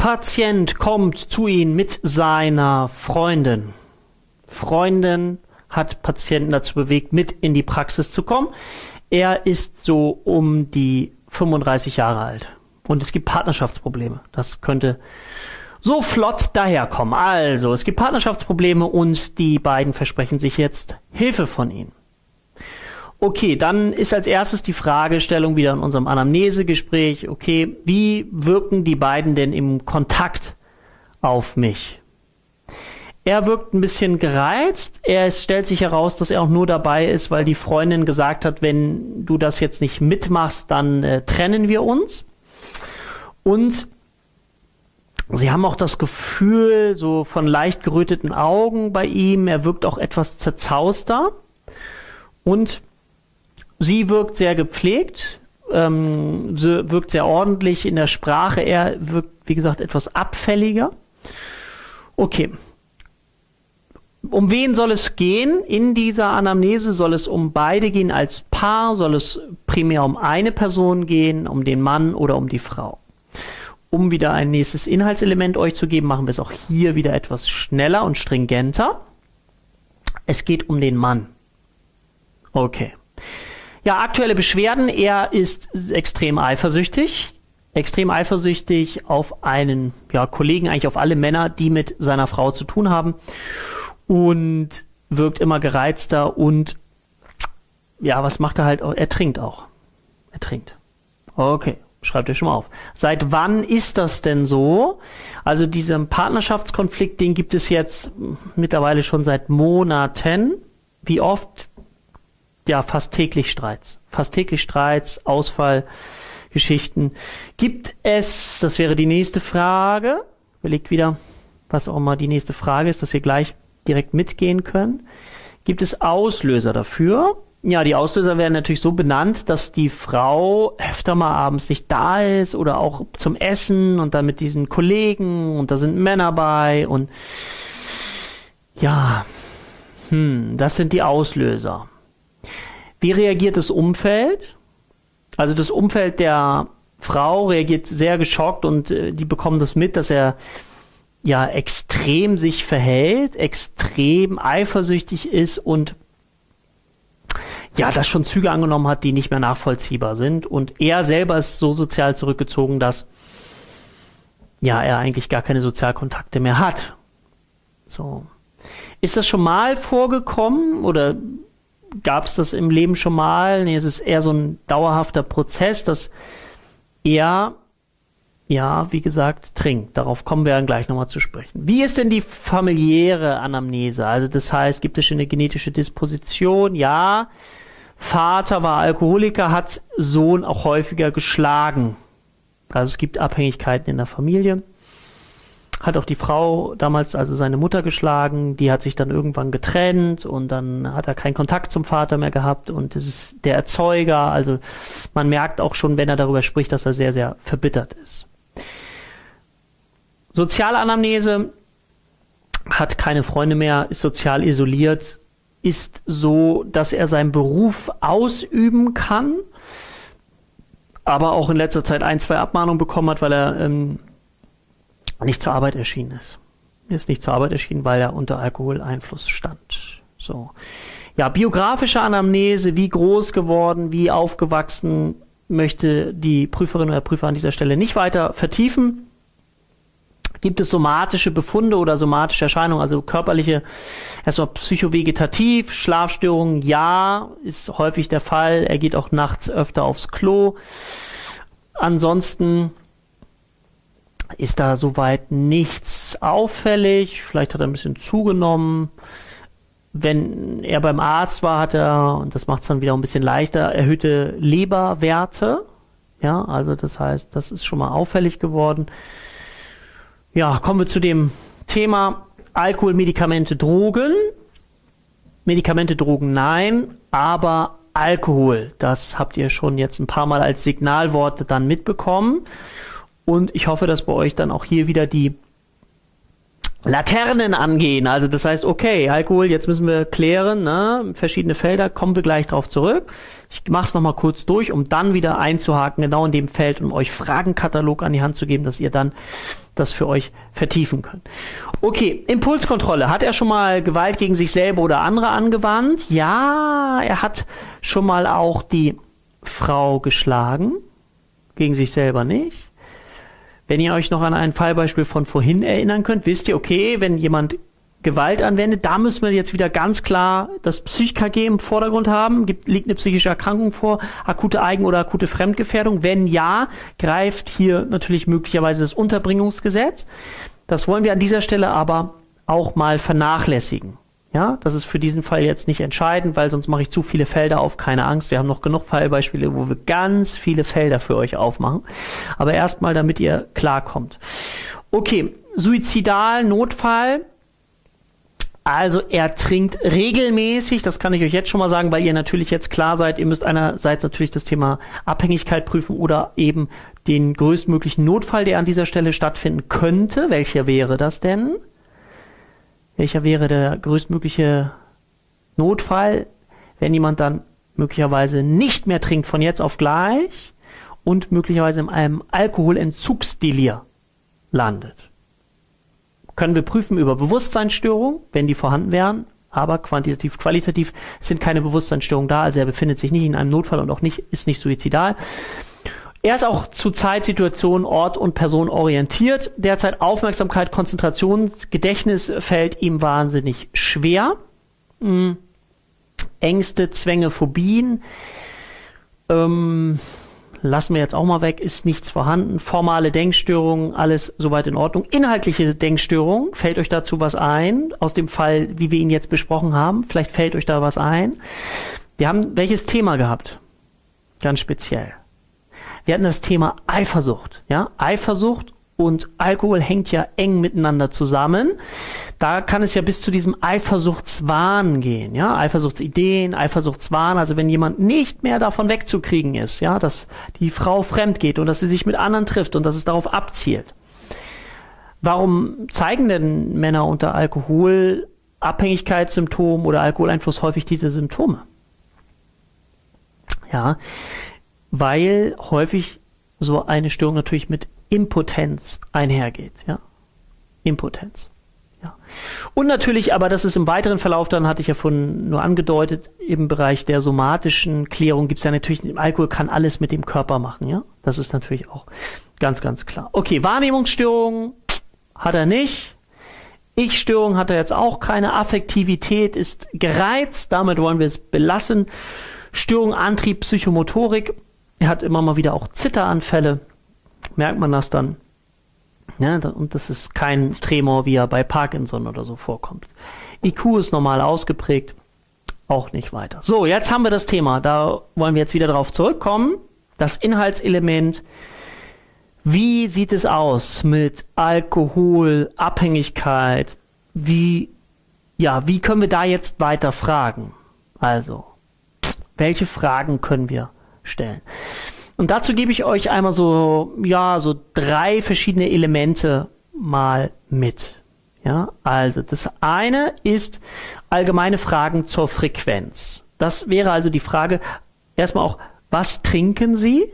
Patient kommt zu Ihnen mit seiner Freundin. Freundin hat Patienten dazu bewegt, mit in die Praxis zu kommen. Er ist so um die 35 Jahre alt. Und es gibt Partnerschaftsprobleme. Das könnte so flott daherkommen. Also, es gibt Partnerschaftsprobleme und die beiden versprechen sich jetzt Hilfe von Ihnen. Okay, dann ist als erstes die Fragestellung wieder in unserem Anamnesegespräch, okay, wie wirken die beiden denn im Kontakt auf mich? Er wirkt ein bisschen gereizt. Er stellt sich heraus, dass er auch nur dabei ist, weil die Freundin gesagt hat, wenn du das jetzt nicht mitmachst, dann äh, trennen wir uns. Und sie haben auch das Gefühl, so von leicht geröteten Augen bei ihm. Er wirkt auch etwas zerzauster. Und sie wirkt sehr gepflegt, ähm, sie wirkt sehr ordentlich in der Sprache. Er wirkt, wie gesagt, etwas abfälliger. Okay, um wen soll es gehen? In dieser Anamnese soll es um beide gehen als Paar, soll es primär um eine Person gehen, um den Mann oder um die Frau. Um wieder ein nächstes Inhaltselement euch zu geben, machen wir es auch hier wieder etwas schneller und stringenter. Es geht um den Mann. Okay. Ja, aktuelle Beschwerden. Er ist extrem eifersüchtig. Extrem eifersüchtig auf einen ja, Kollegen, eigentlich auf alle Männer, die mit seiner Frau zu tun haben und wirkt immer gereizter und ja, was macht er halt? Er trinkt auch. Er trinkt. Okay, schreibt ihr schon mal auf. Seit wann ist das denn so? Also diesen Partnerschaftskonflikt, den gibt es jetzt mittlerweile schon seit Monaten. Wie oft? Ja, fast täglich Streits. Fast täglich Streits, Ausfallgeschichten. Gibt es, das wäre die nächste Frage, überlegt wieder, was auch immer die nächste Frage ist, dass ihr gleich direkt mitgehen können. Gibt es Auslöser dafür? Ja, die Auslöser werden natürlich so benannt, dass die Frau öfter mal abends nicht da ist oder auch zum Essen und dann mit diesen Kollegen und da sind Männer bei und ja, hm, das sind die Auslöser. Wie reagiert das Umfeld? Also das Umfeld der Frau reagiert sehr geschockt und äh, die bekommen das mit, dass er ja extrem sich verhält, extrem eifersüchtig ist und ja, das schon Züge angenommen hat, die nicht mehr nachvollziehbar sind. Und er selber ist so sozial zurückgezogen, dass ja, er eigentlich gar keine Sozialkontakte mehr hat. So. Ist das schon mal vorgekommen oder gab es das im Leben schon mal? Nee, es ist eher so ein dauerhafter Prozess, dass er ja, wie gesagt, trinkt. Darauf kommen wir dann gleich nochmal zu sprechen. Wie ist denn die familiäre Anamnese? Also das heißt, gibt es schon eine genetische Disposition? Ja. Vater war Alkoholiker, hat Sohn auch häufiger geschlagen. Also es gibt Abhängigkeiten in der Familie. Hat auch die Frau damals, also seine Mutter geschlagen, die hat sich dann irgendwann getrennt und dann hat er keinen Kontakt zum Vater mehr gehabt und es ist der Erzeuger. Also man merkt auch schon, wenn er darüber spricht, dass er sehr, sehr verbittert ist. Sozialanamnese hat keine Freunde mehr, ist sozial isoliert, ist so, dass er seinen Beruf ausüben kann, aber auch in letzter Zeit ein, zwei Abmahnungen bekommen hat, weil er ähm, nicht zur Arbeit erschienen ist. Ist nicht zur Arbeit erschienen, weil er unter Alkoholeinfluss stand. So. Ja, biografische Anamnese, wie groß geworden, wie aufgewachsen, möchte die Prüferin oder Prüfer an dieser Stelle nicht weiter vertiefen. Gibt es somatische Befunde oder somatische Erscheinungen, also körperliche, erstmal psychovegetativ, Schlafstörungen, ja, ist häufig der Fall. Er geht auch nachts öfter aufs Klo. Ansonsten ist da soweit nichts auffällig. Vielleicht hat er ein bisschen zugenommen. Wenn er beim Arzt war, hat er, und das macht es dann wieder ein bisschen leichter, erhöhte Leberwerte. Ja, also das heißt, das ist schon mal auffällig geworden. Ja, kommen wir zu dem Thema Alkohol, Medikamente, Drogen. Medikamente, Drogen, nein, aber Alkohol, das habt ihr schon jetzt ein paar Mal als Signalwort dann mitbekommen. Und ich hoffe, dass bei euch dann auch hier wieder die Laternen angehen. Also das heißt, okay, Alkohol, jetzt müssen wir klären, ne? verschiedene Felder, kommen wir gleich drauf zurück. Ich mache es nochmal kurz durch, um dann wieder einzuhaken, genau in dem Feld, um euch Fragenkatalog an die Hand zu geben, dass ihr dann das für euch vertiefen könnt. Okay, Impulskontrolle. Hat er schon mal Gewalt gegen sich selber oder andere angewandt? Ja, er hat schon mal auch die Frau geschlagen, gegen sich selber nicht. Wenn ihr euch noch an ein Fallbeispiel von vorhin erinnern könnt, wisst ihr, okay, wenn jemand Gewalt anwendet, da müssen wir jetzt wieder ganz klar das Psych-KG im Vordergrund haben. Gibt, liegt eine psychische Erkrankung vor, akute Eigen- oder akute Fremdgefährdung? Wenn ja, greift hier natürlich möglicherweise das Unterbringungsgesetz. Das wollen wir an dieser Stelle aber auch mal vernachlässigen. Ja, das ist für diesen Fall jetzt nicht entscheidend, weil sonst mache ich zu viele Felder auf. Keine Angst, wir haben noch genug Fallbeispiele, wo wir ganz viele Felder für euch aufmachen. Aber erstmal, damit ihr klarkommt. Okay, suizidal, Notfall. Also er trinkt regelmäßig, das kann ich euch jetzt schon mal sagen, weil ihr natürlich jetzt klar seid, ihr müsst einerseits natürlich das Thema Abhängigkeit prüfen oder eben den größtmöglichen Notfall, der an dieser Stelle stattfinden könnte. Welcher wäre das denn? Welcher wäre der größtmögliche Notfall, wenn jemand dann möglicherweise nicht mehr trinkt von jetzt auf gleich und möglicherweise in einem Alkoholentzugsdelir landet. Können wir prüfen über Bewusstseinsstörungen, wenn die vorhanden wären, aber quantitativ, qualitativ sind keine Bewusstseinsstörungen da, also er befindet sich nicht in einem Notfall und auch nicht, ist nicht suizidal. Er ist auch zu Zeit, Situation, Ort und Person orientiert. Derzeit Aufmerksamkeit, Konzentration, Gedächtnis fällt ihm wahnsinnig schwer. Mhm. Ängste, Zwänge, Phobien. Ähm, lassen wir jetzt auch mal weg, ist nichts vorhanden. Formale Denkstörungen, alles soweit in Ordnung. Inhaltliche Denkstörungen, fällt euch dazu was ein? Aus dem Fall, wie wir ihn jetzt besprochen haben, vielleicht fällt euch da was ein. Wir haben welches Thema gehabt? Ganz speziell. Wir hatten das Thema Eifersucht. Ja, Eifersucht und Alkohol hängt ja eng miteinander zusammen. Da kann es ja bis zu diesem Eifersuchtswahn gehen, ja, Eifersuchtsideen, Eifersuchtswahn, also wenn jemand nicht mehr davon wegzukriegen ist, ja, dass die Frau fremd geht und dass sie sich mit anderen trifft und dass es darauf abzielt. Warum zeigen denn Männer unter Alkoholabhängigkeitssymptomen oder Alkoholeinfluss häufig diese Symptome? Ja, weil häufig so eine Störung natürlich mit Impotenz einhergeht, ja. Impotenz. Ja. Und natürlich, aber das ist im weiteren Verlauf, dann hatte ich ja von nur angedeutet, im Bereich der somatischen Klärung gibt es ja natürlich, Alkohol kann alles mit dem Körper machen, ja. Das ist natürlich auch ganz, ganz klar. Okay, Wahrnehmungsstörungen hat er nicht. Ich-Störung hat er jetzt auch keine. Affektivität ist gereizt, damit wollen wir es belassen. Störung Antrieb, Psychomotorik er hat immer mal wieder auch Zitteranfälle. Merkt man das dann? Ja, und das ist kein Tremor, wie er bei Parkinson oder so vorkommt. IQ ist normal ausgeprägt. Auch nicht weiter. So, jetzt haben wir das Thema. Da wollen wir jetzt wieder drauf zurückkommen. Das Inhaltselement. Wie sieht es aus mit Alkohol, Abhängigkeit? Wie, ja, wie können wir da jetzt weiter fragen? Also, welche Fragen können wir stellen. Und dazu gebe ich euch einmal so, ja, so drei verschiedene Elemente mal mit. Ja, also das eine ist allgemeine Fragen zur Frequenz. Das wäre also die Frage erstmal auch, was trinken Sie?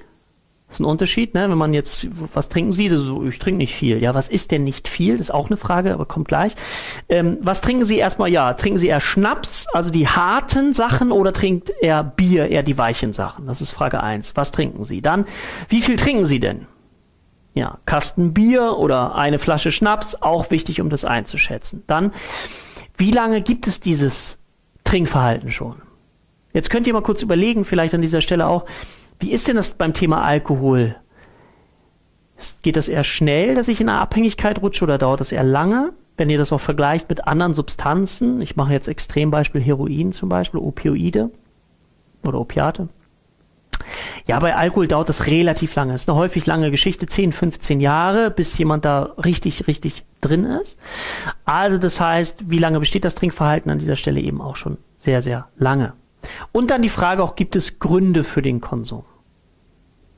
Ist ein Unterschied, ne? Wenn man jetzt, was trinken Sie? Das ist so, ich trinke nicht viel. Ja, was ist denn nicht viel? Das ist auch eine Frage, aber kommt gleich. Ähm, was trinken Sie erstmal? Ja, trinken Sie eher Schnaps, also die harten Sachen, oder trinkt er Bier, eher die weichen Sachen? Das ist Frage eins. Was trinken Sie? Dann, wie viel trinken Sie denn? Ja, Kasten Bier oder eine Flasche Schnaps, auch wichtig, um das einzuschätzen. Dann, wie lange gibt es dieses Trinkverhalten schon? Jetzt könnt ihr mal kurz überlegen, vielleicht an dieser Stelle auch, wie ist denn das beim Thema Alkohol? Geht das eher schnell, dass ich in eine Abhängigkeit rutsche oder dauert das eher lange? Wenn ihr das auch vergleicht mit anderen Substanzen, ich mache jetzt Extrembeispiel Heroin zum Beispiel, Opioide oder Opiate. Ja, bei Alkohol dauert das relativ lange. Das ist eine häufig lange Geschichte, 10, 15 Jahre, bis jemand da richtig, richtig drin ist. Also das heißt, wie lange besteht das Trinkverhalten an dieser Stelle eben auch schon sehr, sehr lange. Und dann die Frage auch, gibt es Gründe für den Konsum?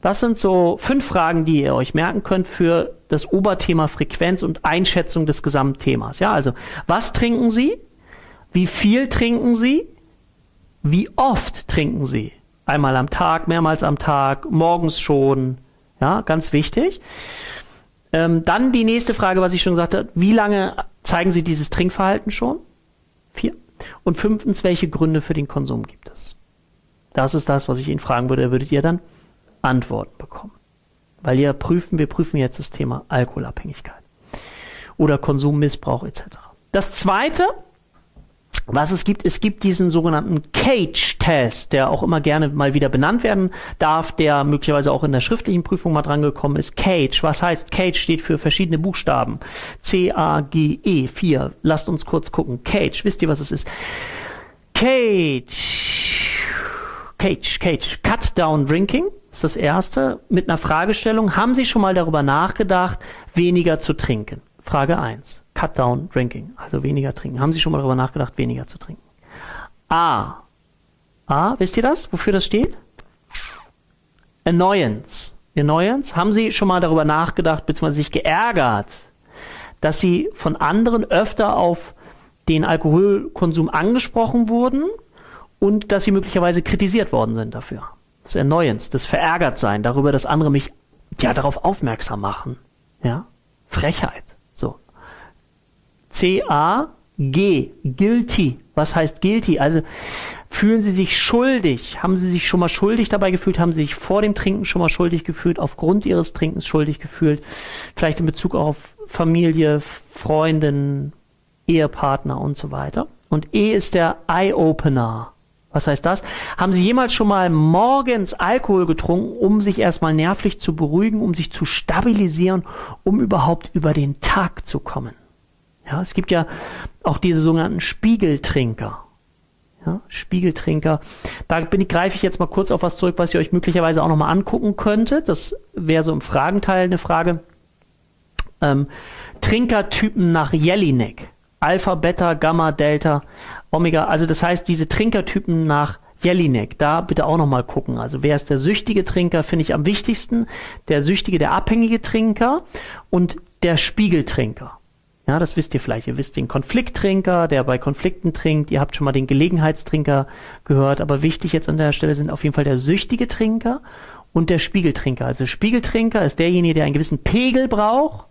Das sind so fünf Fragen, die ihr euch merken könnt für das Oberthema Frequenz und Einschätzung des Gesamtthemas. Ja, also was trinken Sie? Wie viel trinken Sie? Wie oft trinken Sie? Einmal am Tag, mehrmals am Tag, morgens schon. Ja, ganz wichtig. Ähm, dann die nächste Frage, was ich schon gesagt habe. Wie lange zeigen Sie dieses Trinkverhalten schon? Vier. Und fünftens, welche Gründe für den Konsum gibt es? Das ist das, was ich Ihnen fragen würde. Da würdet ihr dann Antworten bekommen. Weil wir prüfen, wir prüfen jetzt das Thema Alkoholabhängigkeit oder Konsummissbrauch etc. Das zweite, was es gibt, es gibt diesen sogenannten Cage-Test, der auch immer gerne mal wieder benannt werden darf, der möglicherweise auch in der schriftlichen Prüfung mal drangekommen ist. Cage, was heißt Cage? Steht für verschiedene Buchstaben. C-A-G-E, 4. Lasst uns kurz gucken. Cage, wisst ihr, was es ist? Cage. Cage, Cage. Cut down drinking ist das erste. Mit einer Fragestellung. Haben Sie schon mal darüber nachgedacht, weniger zu trinken? Frage 1. Cut down drinking. Also weniger trinken. Haben Sie schon mal darüber nachgedacht, weniger zu trinken? A. A, wisst ihr das? Wofür das steht? Annoyance. Annoyance. Haben Sie schon mal darüber nachgedacht, beziehungsweise sich geärgert, dass Sie von anderen öfter auf den Alkoholkonsum angesprochen wurden und dass Sie möglicherweise kritisiert worden sind dafür? Das Erneuens, das Verärgertsein darüber, dass andere mich ja darauf aufmerksam machen. Ja? Frechheit. C-A-G. Guilty. Was heißt guilty? Also fühlen Sie sich schuldig? Haben Sie sich schon mal schuldig dabei gefühlt? Haben Sie sich vor dem Trinken schon mal schuldig gefühlt? Aufgrund Ihres Trinkens schuldig gefühlt? Vielleicht in Bezug auf Familie, Freundin, Ehepartner und so weiter. Und E ist der Eye-Opener. Was heißt das? Haben Sie jemals schon mal morgens Alkohol getrunken, um sich erstmal nervlich zu beruhigen, um sich zu stabilisieren, um überhaupt über den Tag zu kommen? Ja, es gibt ja auch diese sogenannten Spiegeltrinker. Ja, Spiegeltrinker. Da bin ich, greife ich jetzt mal kurz auf was zurück, was ihr euch möglicherweise auch nochmal angucken könntet. Das wäre so im Fragenteil eine Frage. Ähm, Trinkertypen nach Jelinek. Alpha, Beta, Gamma, Delta, Omega. Also das heißt, diese Trinkertypen nach Jelinek, da bitte auch nochmal gucken. Also wer ist der süchtige Trinker, finde ich am wichtigsten. Der süchtige, der abhängige Trinker und der Spiegeltrinker. Ja, das wisst ihr vielleicht. Ihr wisst den Konflikttrinker, der bei Konflikten trinkt. Ihr habt schon mal den Gelegenheitstrinker gehört. Aber wichtig jetzt an der Stelle sind auf jeden Fall der süchtige Trinker und der Spiegeltrinker. Also Spiegeltrinker ist derjenige, der einen gewissen Pegel braucht.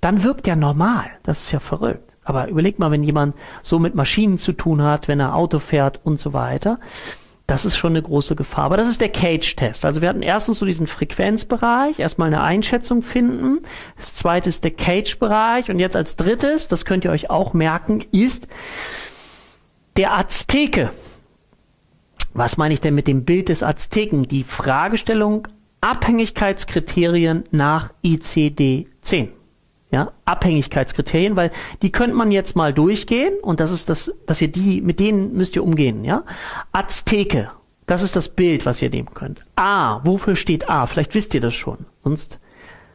Dann wirkt er normal. Das ist ja verrückt. Aber überleg mal, wenn jemand so mit Maschinen zu tun hat, wenn er Auto fährt und so weiter. Das ist schon eine große Gefahr. Aber das ist der Cage-Test. Also wir hatten erstens so diesen Frequenzbereich, erstmal eine Einschätzung finden. Das zweite ist der Cage-Bereich. Und jetzt als drittes, das könnt ihr euch auch merken, ist der Azteke. Was meine ich denn mit dem Bild des Azteken? Die Fragestellung Abhängigkeitskriterien nach ICD-10 ja, Abhängigkeitskriterien, weil die könnte man jetzt mal durchgehen und das ist das, dass ihr die, mit denen müsst ihr umgehen, ja. Azteke, das ist das Bild, was ihr nehmen könnt. A, wofür steht A? Vielleicht wisst ihr das schon, sonst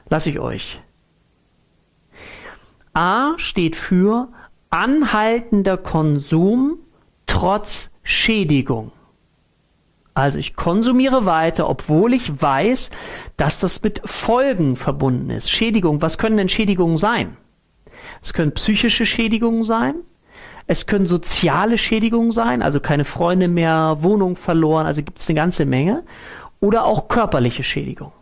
lasse ich euch. A steht für anhaltender Konsum trotz Schädigung. Also ich konsumiere weiter, obwohl ich weiß, dass das mit Folgen verbunden ist. Schädigung, was können denn Schädigungen sein? Es können psychische Schädigungen sein, es können soziale Schädigungen sein, also keine Freunde mehr, Wohnung verloren, also gibt es eine ganze Menge. Oder auch körperliche Schädigungen.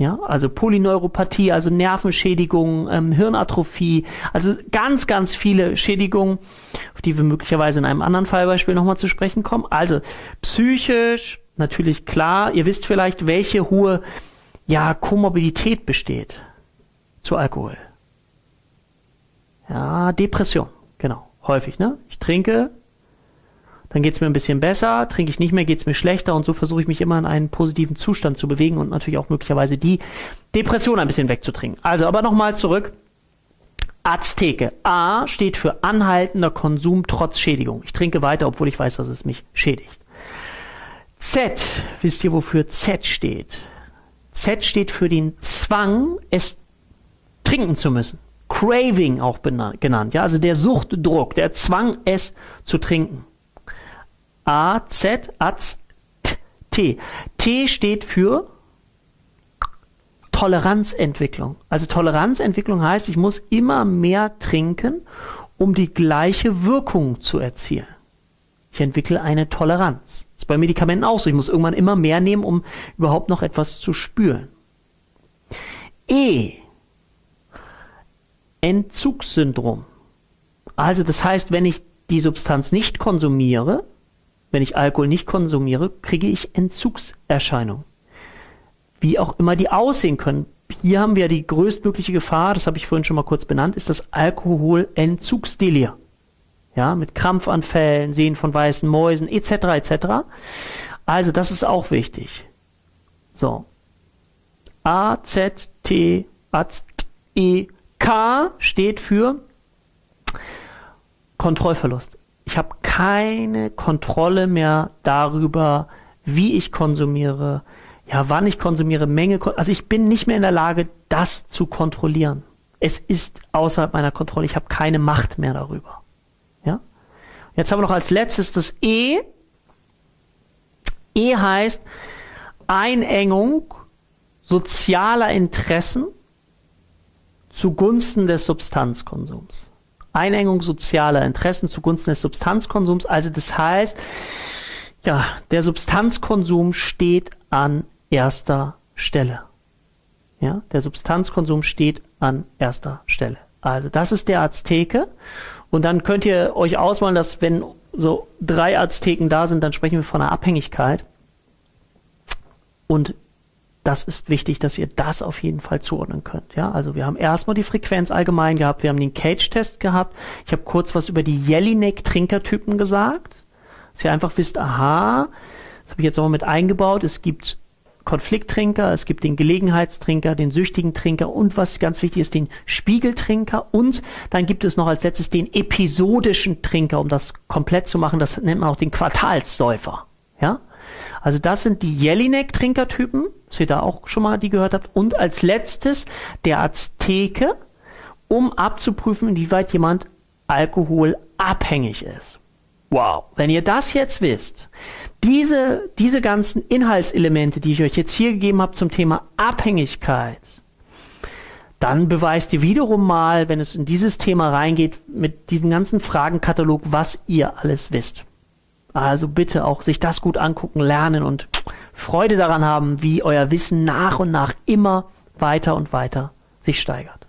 Ja, also Polyneuropathie, also Nervenschädigungen, ähm, Hirnatrophie, also ganz, ganz viele Schädigungen, auf die wir möglicherweise in einem anderen Fallbeispiel nochmal zu sprechen kommen. Also psychisch, natürlich klar, ihr wisst vielleicht, welche hohe ja, Komorbidität besteht zu Alkohol. Ja, Depression, genau, häufig, ne? Ich trinke, dann geht es mir ein bisschen besser, trinke ich nicht mehr, geht es mir schlechter und so versuche ich mich immer in einen positiven Zustand zu bewegen und natürlich auch möglicherweise die Depression ein bisschen wegzutrinken. Also aber nochmal zurück. Azteke. A steht für anhaltender Konsum trotz Schädigung. Ich trinke weiter, obwohl ich weiß, dass es mich schädigt. Z, wisst ihr, wofür Z steht? Z steht für den Zwang, es trinken zu müssen. Craving auch genannt, ja, also der Suchtdruck, der Zwang, es zu trinken. A, Z, Az, T. T steht für Toleranzentwicklung. Also Toleranzentwicklung heißt, ich muss immer mehr trinken, um die gleiche Wirkung zu erzielen. Ich entwickle eine Toleranz. Das ist bei Medikamenten auch so. Ich muss irgendwann immer mehr nehmen, um überhaupt noch etwas zu spüren. E. Entzugssyndrom. Also das heißt, wenn ich die Substanz nicht konsumiere, wenn ich Alkohol nicht konsumiere, kriege ich Entzugserscheinungen. Wie auch immer die aussehen können. Hier haben wir die größtmögliche Gefahr, das habe ich vorhin schon mal kurz benannt, ist das Alkoholentzugsdelir. Ja, mit Krampfanfällen, Sehen von weißen Mäusen, etc., etc. Also, das ist auch wichtig. So. A, Z, T, A, E, K steht für Kontrollverlust. Ich habe keine Kontrolle mehr darüber, wie ich konsumiere, ja, wann ich konsumiere, Menge, also ich bin nicht mehr in der Lage, das zu kontrollieren. Es ist außerhalb meiner Kontrolle. Ich habe keine Macht mehr darüber. Ja? Jetzt haben wir noch als letztes das E. E heißt Einengung sozialer Interessen zugunsten des Substanzkonsums. Einengung sozialer Interessen zugunsten des Substanzkonsums. Also das heißt, ja, der Substanzkonsum steht an erster Stelle. Ja, der Substanzkonsum steht an erster Stelle. Also das ist der Azteke. Und dann könnt ihr euch ausmalen, dass wenn so drei Azteken da sind, dann sprechen wir von einer Abhängigkeit. Und das ist wichtig, dass ihr das auf jeden Fall zuordnen könnt. Ja, also wir haben erstmal die Frequenz allgemein gehabt, wir haben den Cage-Test gehabt. Ich habe kurz was über die Jelinek-Trinkertypen gesagt, dass ihr einfach wisst, aha, das habe ich jetzt auch mal mit eingebaut. Es gibt Konflikttrinker, es gibt den Gelegenheitstrinker, den süchtigen Trinker und was ganz wichtig ist, den Spiegeltrinker und dann gibt es noch als letztes den episodischen Trinker, um das komplett zu machen. Das nennt man auch den Quartalssäufer. Ja, also das sind die Jelinek-Trinkertypen, dass ihr da auch schon mal die gehört habt. Und als letztes der Azteke, um abzuprüfen, inwieweit jemand alkoholabhängig ist. Wow, wenn ihr das jetzt wisst, diese, diese ganzen Inhaltselemente, die ich euch jetzt hier gegeben habe zum Thema Abhängigkeit, dann beweist ihr wiederum mal, wenn es in dieses Thema reingeht, mit diesem ganzen Fragenkatalog, was ihr alles wisst. Also bitte auch sich das gut angucken, lernen und Freude daran haben, wie euer Wissen nach und nach immer weiter und weiter sich steigert.